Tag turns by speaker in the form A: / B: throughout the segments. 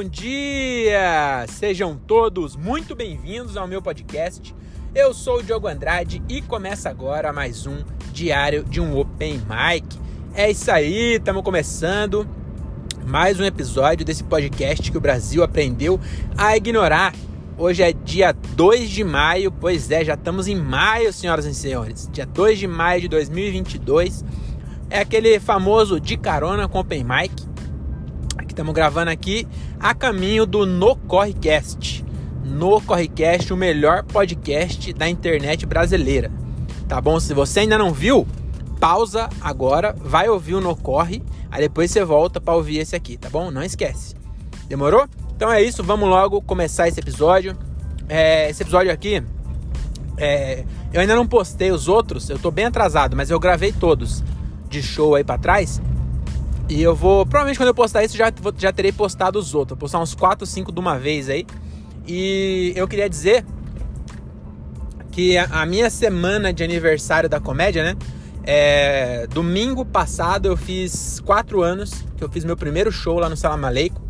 A: bom dia! Sejam todos muito bem-vindos ao meu podcast. Eu sou o Diogo Andrade e começa agora mais um diário de um Open Mic. É isso aí, estamos começando mais um episódio desse podcast que o Brasil aprendeu a ignorar. Hoje é dia 2 de maio, pois é, já estamos em maio, senhoras e senhores. Dia 2 de maio de 2022. É aquele famoso de carona com Open Mic Estamos gravando aqui a caminho do No Correcast. No Correcast, o melhor podcast da internet brasileira. Tá bom? Se você ainda não viu, pausa agora, vai ouvir o No Corre, aí depois você volta para ouvir esse aqui, tá bom? Não esquece. Demorou? Então é isso, vamos logo começar esse episódio. É, esse episódio aqui, é, eu ainda não postei os outros, eu tô bem atrasado, mas eu gravei todos de show aí para trás. E eu vou, provavelmente quando eu postar isso, já, já terei postado os outros. Vou postar uns 4, 5 de uma vez aí. E eu queria dizer que a, minha semana de aniversário da comédia, né? É, domingo passado eu fiz 4 anos que eu fiz meu primeiro show lá no Salam Aleikum.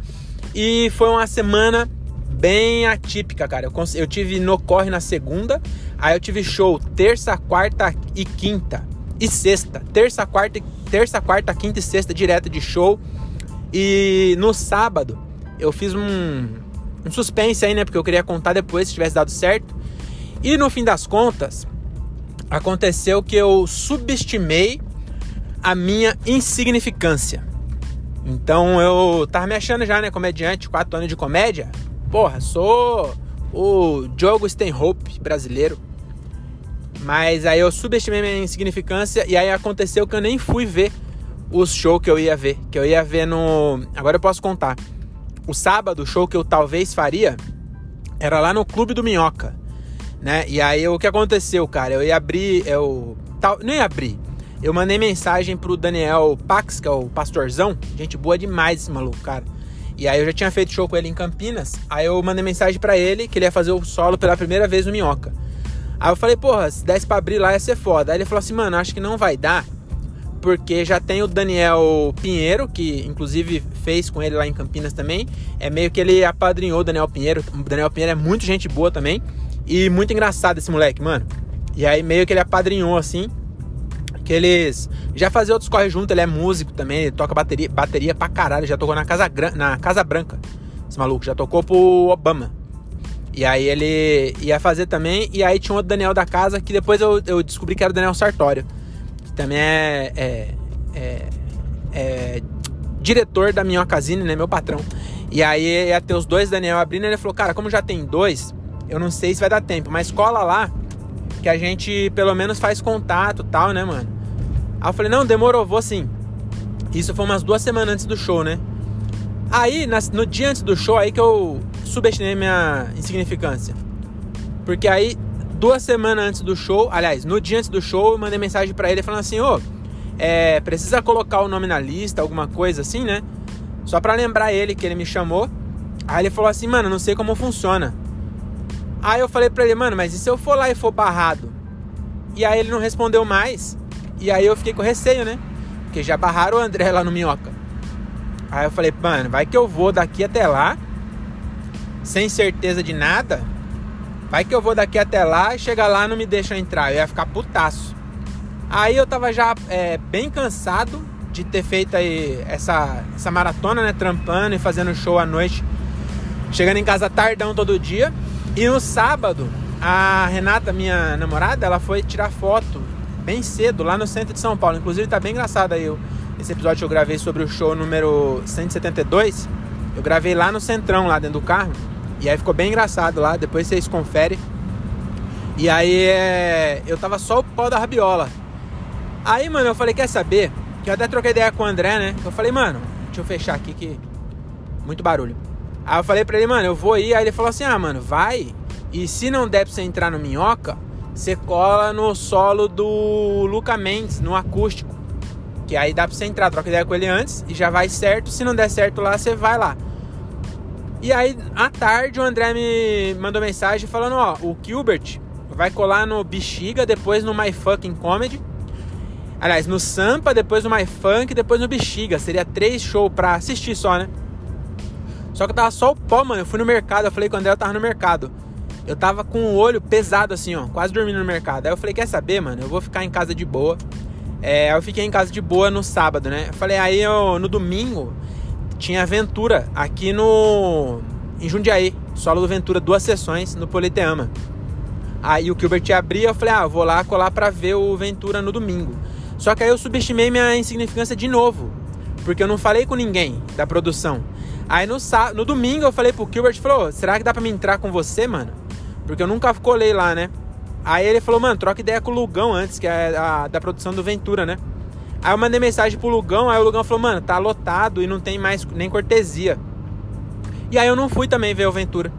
A: E foi uma semana bem atípica, cara. Eu, eu tive no corre na segunda, aí eu tive show terça, quarta e quinta e sexta. Terça, quarta, terça, quarta, quinta e sexta direto de show. E no sábado eu fiz um, um suspense aí, né? Porque eu queria contar depois se tivesse dado certo. E no fim das contas, aconteceu que eu subestimei a minha insignificância. Então eu tava me achando já, né? Comediante, quatro anos de comédia. Porra, sou o Diogo Stanhope brasileiro. Mas aí eu subestimei minha insignificância e aí aconteceu que eu nem fui ver os shows que eu ia ver. Que eu ia ver no. Agora eu posso contar. O sábado, o show que eu talvez faria era lá no Clube do Minhoca. Né? E aí o que aconteceu, cara? Eu ia abrir. Eu. Tal, não ia abrir. Eu mandei mensagem pro Daniel Pax, que é o pastorzão. Gente boa demais esse maluco, cara. E aí eu já tinha feito show com ele em Campinas. Aí eu mandei mensagem para ele que ele ia fazer o solo pela primeira vez no Minhoca. Aí eu falei, porra, se desse pra abrir lá ia ser foda. Aí ele falou assim, mano, acho que não vai dar, porque já tem o Daniel Pinheiro, que inclusive fez com ele lá em Campinas também. É meio que ele apadrinhou o Daniel Pinheiro. O Daniel Pinheiro é muito gente boa também. E muito engraçado esse moleque, mano. E aí meio que ele apadrinhou assim. Que eles já faziam outros corre junto, ele é músico também, ele toca bateria, bateria pra caralho, já tocou na Casa, na Casa Branca. Esse maluco já tocou pro Obama. E aí ele ia fazer também. E aí tinha outro Daniel da casa que depois eu, eu descobri que era o Daniel Sartório. Que também é, é, é, é diretor da Minhocasine, né? Meu patrão. E aí ia ter os dois Daniel abrindo. Ele falou: Cara, como já tem dois, eu não sei se vai dar tempo. Mas cola lá que a gente pelo menos faz contato tal, né, mano? Aí eu falei: Não, demorou, vou sim. Isso foi umas duas semanas antes do show, né? Aí, no dia antes do show, aí que eu subestimei minha insignificância. Porque aí, duas semanas antes do show, aliás, no dia antes do show, eu mandei mensagem para ele falando assim: ô, é, precisa colocar o nome na lista, alguma coisa assim, né? Só pra lembrar ele que ele me chamou. Aí ele falou assim: mano, não sei como funciona. Aí eu falei pra ele: mano, mas e se eu for lá e for barrado? E aí ele não respondeu mais. E aí eu fiquei com receio, né? Porque já barraram o André lá no Minhoca. Aí eu falei, mano, vai que eu vou daqui até lá sem certeza de nada, vai que eu vou daqui até lá e chega lá não me deixa entrar. Eu ia ficar putaço. Aí eu tava já é, bem cansado de ter feito aí essa, essa maratona, né? Trampando e fazendo show à noite. Chegando em casa tardão todo dia. E no sábado, a Renata, minha namorada, ela foi tirar foto bem cedo lá no centro de São Paulo. Inclusive tá bem engraçado aí esse episódio que eu gravei sobre o show número 172. Eu gravei lá no centrão, lá dentro do carro. E aí ficou bem engraçado lá, depois vocês conferem. E aí é... eu tava só o pau da rabiola. Aí, mano, eu falei, quer saber? Que eu até troquei ideia com o André, né? Eu falei, mano, deixa eu fechar aqui que. Muito barulho. Aí eu falei pra ele, mano, eu vou ir. Aí ele falou assim: ah, mano, vai. E se não der pra você entrar no minhoca, você cola no solo do Luca Mendes, no acústico. Que aí dá pra você entrar, troca ideia com ele antes e já vai certo. Se não der certo lá, você vai lá. E aí, à tarde, o André me mandou mensagem falando: ó, o Gilbert vai colar no Bexiga, depois no My Fucking Comedy. Aliás, no Sampa, depois no My Funk, depois no Bexiga. Seria três shows pra assistir só, né? Só que tava só o pó, mano. Eu fui no mercado, eu falei com o André, eu tava no mercado. Eu tava com o olho pesado assim, ó, quase dormindo no mercado. Aí eu falei, quer saber, mano? Eu vou ficar em casa de boa. É, eu fiquei em casa de boa no sábado, né? Eu falei, aí eu, no domingo tinha aventura aqui no. em Jundiaí. Solo do Ventura, duas sessões no Politeama. Aí o Gilbert abria, eu falei, ah, vou lá colar pra ver o Ventura no domingo. Só que aí eu subestimei minha insignificância de novo. Porque eu não falei com ninguém da produção. Aí no, no domingo eu falei pro Gilbert, falou, será que dá pra me entrar com você, mano? Porque eu nunca colei lá, né? Aí ele falou, mano, troca ideia com o Lugão antes, que é a, da produção do Ventura, né? Aí eu mandei mensagem pro Lugão, aí o Lugão falou, mano, tá lotado e não tem mais nem cortesia. E aí eu não fui também ver o Ventura.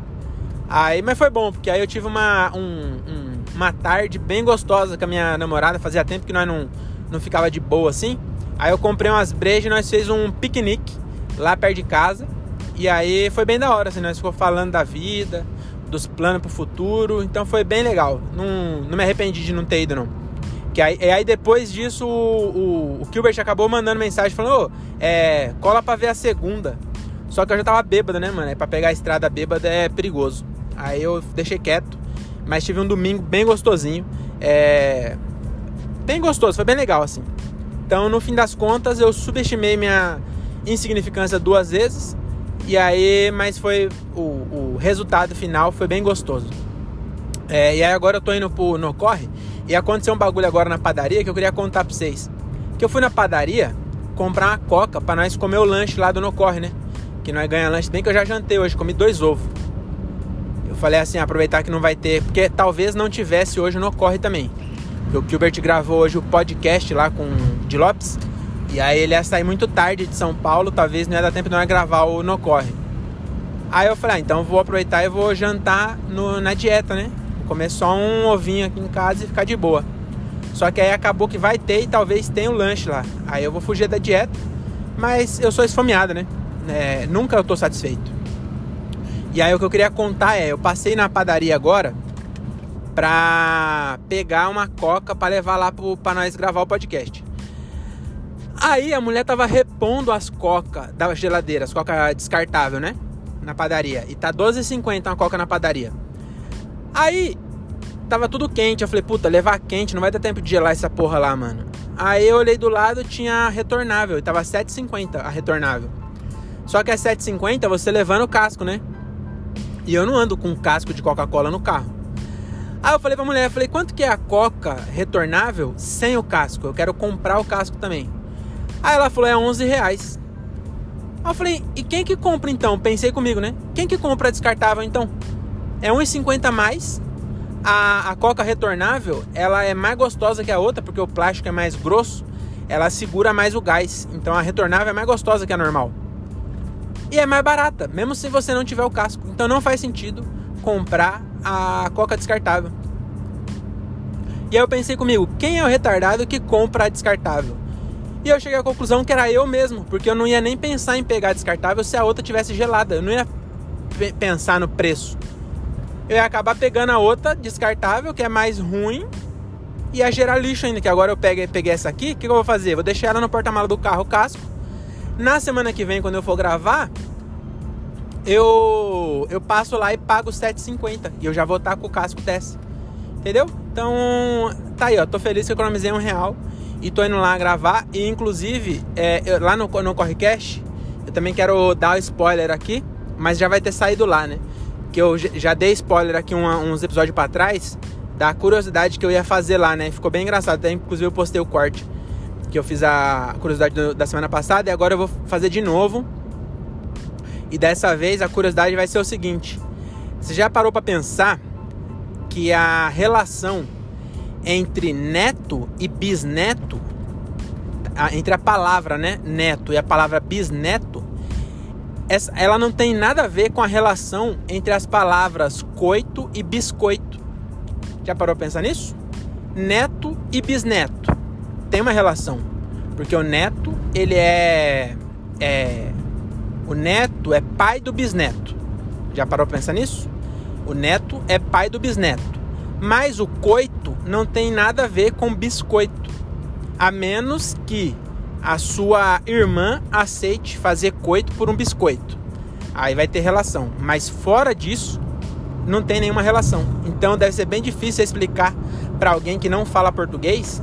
A: Aí, mas foi bom, porque aí eu tive uma, um, um, uma tarde bem gostosa com a minha namorada. Fazia tempo que nós não, não ficava de boa assim. Aí eu comprei umas brejas e nós fez um piquenique lá perto de casa. E aí foi bem da hora, assim, nós ficou falando da vida, dos planos pro futuro. Então foi bem legal. Não, não me arrependi de não ter ido, não. Que aí, aí depois disso o, o, o Gilbert acabou mandando mensagem falando, ô, é, cola pra ver a segunda. Só que eu já tava bêbado, né, mano? Pra pegar a estrada bêbada é perigoso. Aí eu deixei quieto. Mas tive um domingo bem gostosinho. É... Bem gostoso, foi bem legal, assim. Então, no fim das contas, eu subestimei minha insignificância duas vezes. E aí, mas foi. O, o resultado final foi bem gostoso. É, e aí agora eu tô indo pro No Corre. E aconteceu um bagulho agora na padaria que eu queria contar pra vocês. Que eu fui na padaria comprar uma coca pra nós comer o lanche lá do No Corre, né? Que nós ganhamos lanche, bem que eu já jantei hoje, comi dois ovos. Eu falei assim, aproveitar que não vai ter, porque talvez não tivesse hoje no Corre também. O Gilbert gravou hoje o podcast lá com o de Lopes. E aí ele ia sair muito tarde de São Paulo, talvez não ia dar tempo de nós gravar o No Corre. Aí eu falei, ah, então vou aproveitar e vou jantar no, na dieta, né? Comer só um ovinho aqui em casa e ficar de boa. Só que aí acabou que vai ter e talvez tenha um lanche lá. Aí eu vou fugir da dieta, mas eu sou esfomeado, né? É, nunca eu tô satisfeito. E aí o que eu queria contar é, eu passei na padaria agora pra pegar uma coca para levar lá pro, pra nós gravar o podcast. Aí a mulher tava repondo as coca da geladeira, as coca descartável, né? Na padaria. E tá 12,50 uma coca na padaria. Aí tava tudo quente. Eu falei, puta, levar quente, não vai dar tempo de gelar essa porra lá, mano. Aí eu olhei do lado, tinha retornável. E tava 7,50 a retornável. Só que é 7,50 você levando o casco, né? E eu não ando com casco de Coca-Cola no carro. Aí eu falei pra mulher, falei, quanto que é a Coca retornável sem o casco? Eu quero comprar o casco também. Aí ela falou, é 11 reais. Aí eu falei, e quem que compra então? Pensei comigo, né? Quem que compra descartável então? É 1,50 mais. A, a Coca retornável, ela é mais gostosa que a outra, porque o plástico é mais grosso. Ela segura mais o gás. Então a retornável é mais gostosa que a normal. E é mais barata, mesmo se você não tiver o casco. Então não faz sentido comprar a coca descartável. E aí eu pensei comigo, quem é o retardado que compra a descartável? E eu cheguei à conclusão que era eu mesmo, porque eu não ia nem pensar em pegar a descartável se a outra tivesse gelada. Eu não ia pensar no preço. Eu ia acabar pegando a outra descartável, que é mais ruim, e ia gerar lixo ainda. Que agora eu peguei, peguei essa aqui, o que, que eu vou fazer? Vou deixar ela no porta-mala do carro casco na semana que vem, quando eu for gravar, eu eu passo lá e pago 7,50 e eu já vou estar com o casco dessa. Entendeu? Então, tá aí, ó. Tô feliz que eu economizei um real e tô indo lá gravar. E inclusive, é, eu, lá no, no Correcast, eu também quero dar o spoiler aqui, mas já vai ter saído lá, né? Que eu já dei spoiler aqui uns episódios para trás da curiosidade que eu ia fazer lá, né? Ficou bem engraçado. Até inclusive eu postei o corte que eu fiz a curiosidade do, da semana passada e agora eu vou fazer de novo. E dessa vez a curiosidade vai ser o seguinte: você já parou para pensar que a relação entre neto e bisneto, entre a palavra né, neto e a palavra bisneto, ela não tem nada a ver com a relação entre as palavras coito e biscoito. Já parou para pensar nisso? Neto e bisneto tem uma relação. Porque o neto, ele é, é. O neto é pai do bisneto. Já parou pra pensar nisso? O neto é pai do bisneto. Mas o coito não tem nada a ver com biscoito. A menos que a sua irmã aceite fazer coito por um biscoito. aí vai ter relação. Mas fora disso, não tem nenhuma relação. Então deve ser bem difícil explicar para alguém que não fala português,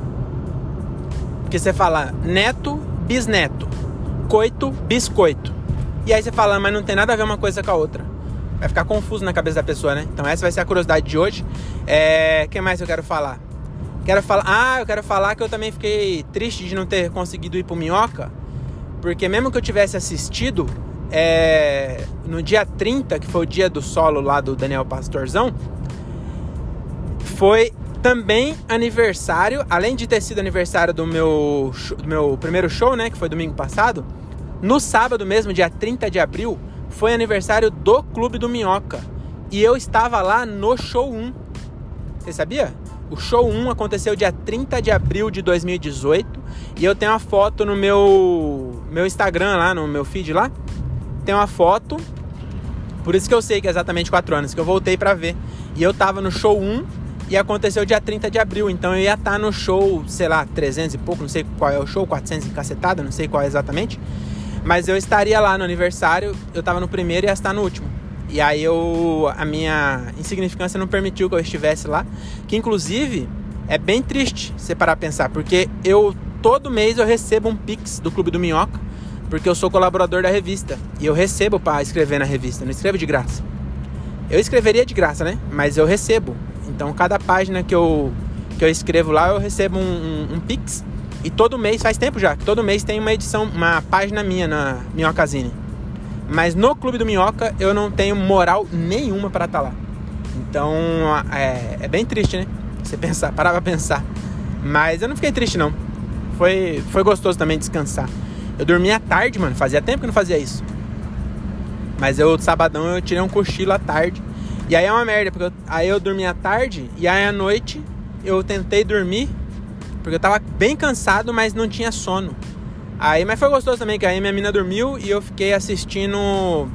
A: porque você fala neto, bisneto, coito, biscoito. E aí você fala, mas não tem nada a ver uma coisa com a outra. Vai ficar confuso na cabeça da pessoa, né? Então essa vai ser a curiosidade de hoje. É, que mais eu quero falar? Quero falar, ah, eu quero falar que eu também fiquei triste de não ter conseguido ir pro Minhoca, porque mesmo que eu tivesse assistido, é, no dia 30, que foi o dia do solo lá do Daniel Pastorzão, foi também aniversário, além de ter sido aniversário do meu, do meu primeiro show, né, que foi domingo passado, no sábado mesmo, dia 30 de abril, foi aniversário do Clube do Minhoca. E eu estava lá no show 1. Você sabia? O show 1 aconteceu dia 30 de abril de 2018 e eu tenho uma foto no meu meu Instagram lá, no meu feed lá, tem uma foto. Por isso que eu sei que é exatamente 4 anos, que eu voltei para ver. E eu tava no show 1 e aconteceu dia 30 de abril. Então eu ia estar tá no show, sei lá, 300 e pouco, não sei qual é o show, 400 e cacetada, não sei qual é exatamente. Mas eu estaria lá no aniversário, eu tava no primeiro e ia estar no último. E aí eu a minha insignificância não permitiu que eu estivesse lá, que inclusive é bem triste você parar a pensar, porque eu todo mês eu recebo um pix do Clube do Minhoca porque eu sou colaborador da revista e eu recebo para escrever na revista, não escrevo de graça. Eu escreveria de graça, né? Mas eu recebo. Então, cada página que eu, que eu escrevo lá, eu recebo um, um, um Pix. E todo mês, faz tempo já, todo mês tem uma edição, uma página minha na Minhocazine. Mas no Clube do Minhoca, eu não tenho moral nenhuma para estar tá lá. Então, é, é bem triste, né? Você pensar, parar pra pensar. Mas eu não fiquei triste, não. Foi, foi gostoso também descansar. Eu dormia à tarde, mano. Fazia tempo que não fazia isso. Mas eu, sabadão, eu tirei um cochilo à tarde. E aí é uma merda, porque eu, aí eu dormia à tarde e aí à noite eu tentei dormir, porque eu tava bem cansado, mas não tinha sono. Aí, mas foi gostoso também, que aí minha mina dormiu e eu fiquei assistindo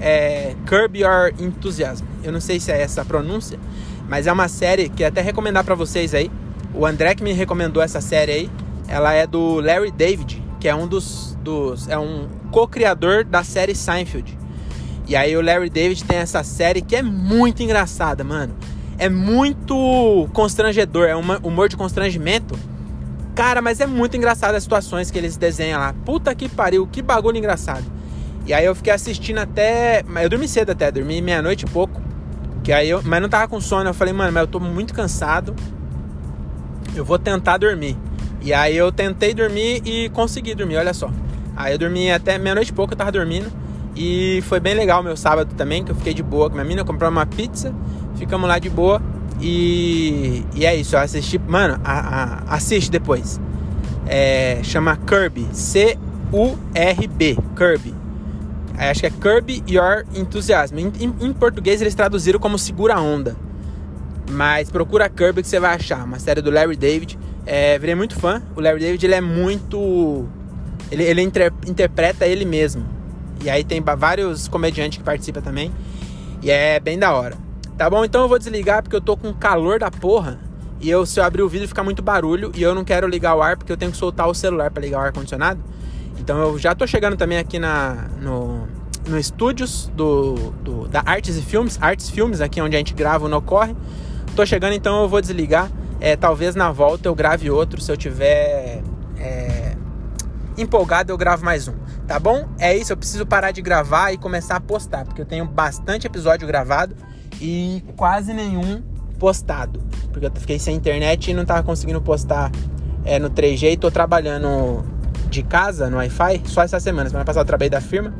A: é, Curb Your Enthusiasm. Eu não sei se é essa a pronúncia, mas é uma série que até recomendar para vocês aí. O André que me recomendou essa série aí, ela é do Larry David que é um dos, dos é um co-criador da série Seinfeld. E aí o Larry David tem essa série que é muito engraçada, mano. É muito constrangedor, é um humor de constrangimento. Cara, mas é muito engraçado as situações que eles desenham lá. Puta que pariu, que bagulho engraçado. E aí eu fiquei assistindo até. Eu dormi cedo até, dormi meia-noite e pouco. Que aí eu, mas não tava com sono. Eu falei, mano, mas eu tô muito cansado. Eu vou tentar dormir. E aí eu tentei dormir e consegui dormir, olha só. Aí eu dormi até meia-noite e pouco, eu tava dormindo. E foi bem legal meu sábado também, que eu fiquei de boa com minha mina, compramos uma pizza, ficamos lá de boa. E, e é isso, eu assisti. Mano, a, a, assiste depois. É, chama Kirby, C-U-R-B, Kirby. Acho que é Kirby Your Enthusiasm. Em, em, em, português eles traduziram como Segura Onda. Mas procura Kirby que você vai achar. Uma série do Larry David. É, virei muito fã. O Larry David ele é muito. Ele, ele inter, interpreta ele mesmo. E aí tem vários comediantes que participam também. E é bem da hora. Tá bom? Então eu vou desligar porque eu tô com calor da porra. E eu, se eu abrir o vídeo, fica muito barulho. E eu não quero ligar o ar porque eu tenho que soltar o celular para ligar o ar-condicionado. Então eu já tô chegando também aqui na, no, no estúdios do, do, da Artes e Filmes, Artes Filmes, aqui onde a gente grava o No Corre. Tô chegando, então eu vou desligar. É, talvez na volta eu grave outro. Se eu tiver é, empolgado, eu gravo mais um. Tá bom? É isso. Eu preciso parar de gravar e começar a postar. Porque eu tenho bastante episódio gravado e quase nenhum postado. Porque eu fiquei sem internet e não tava conseguindo postar é, no 3G. E tô trabalhando de casa no Wi-Fi só essa semana. Semana passada eu trabalhei da firma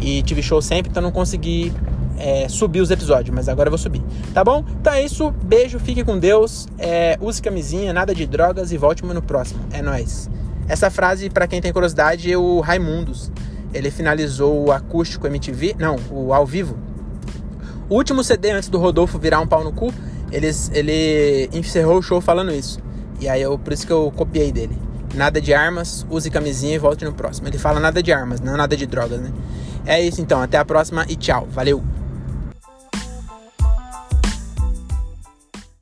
A: e tive show sempre, então não consegui é, subir os episódios, mas agora eu vou subir, tá bom? Então é isso, beijo, fique com Deus, é, use camisinha, nada de drogas e volte no próximo. É nóis. Essa frase, para quem tem curiosidade, é o Raimundos. Ele finalizou o acústico MTV, não, o ao vivo. O último CD antes do Rodolfo virar um pau no cu, eles, ele encerrou o show falando isso. E aí eu, por isso que eu copiei dele. Nada de armas, use camisinha e volte no próximo. Ele fala nada de armas, não nada de drogas, né? É isso então, até a próxima e tchau. Valeu!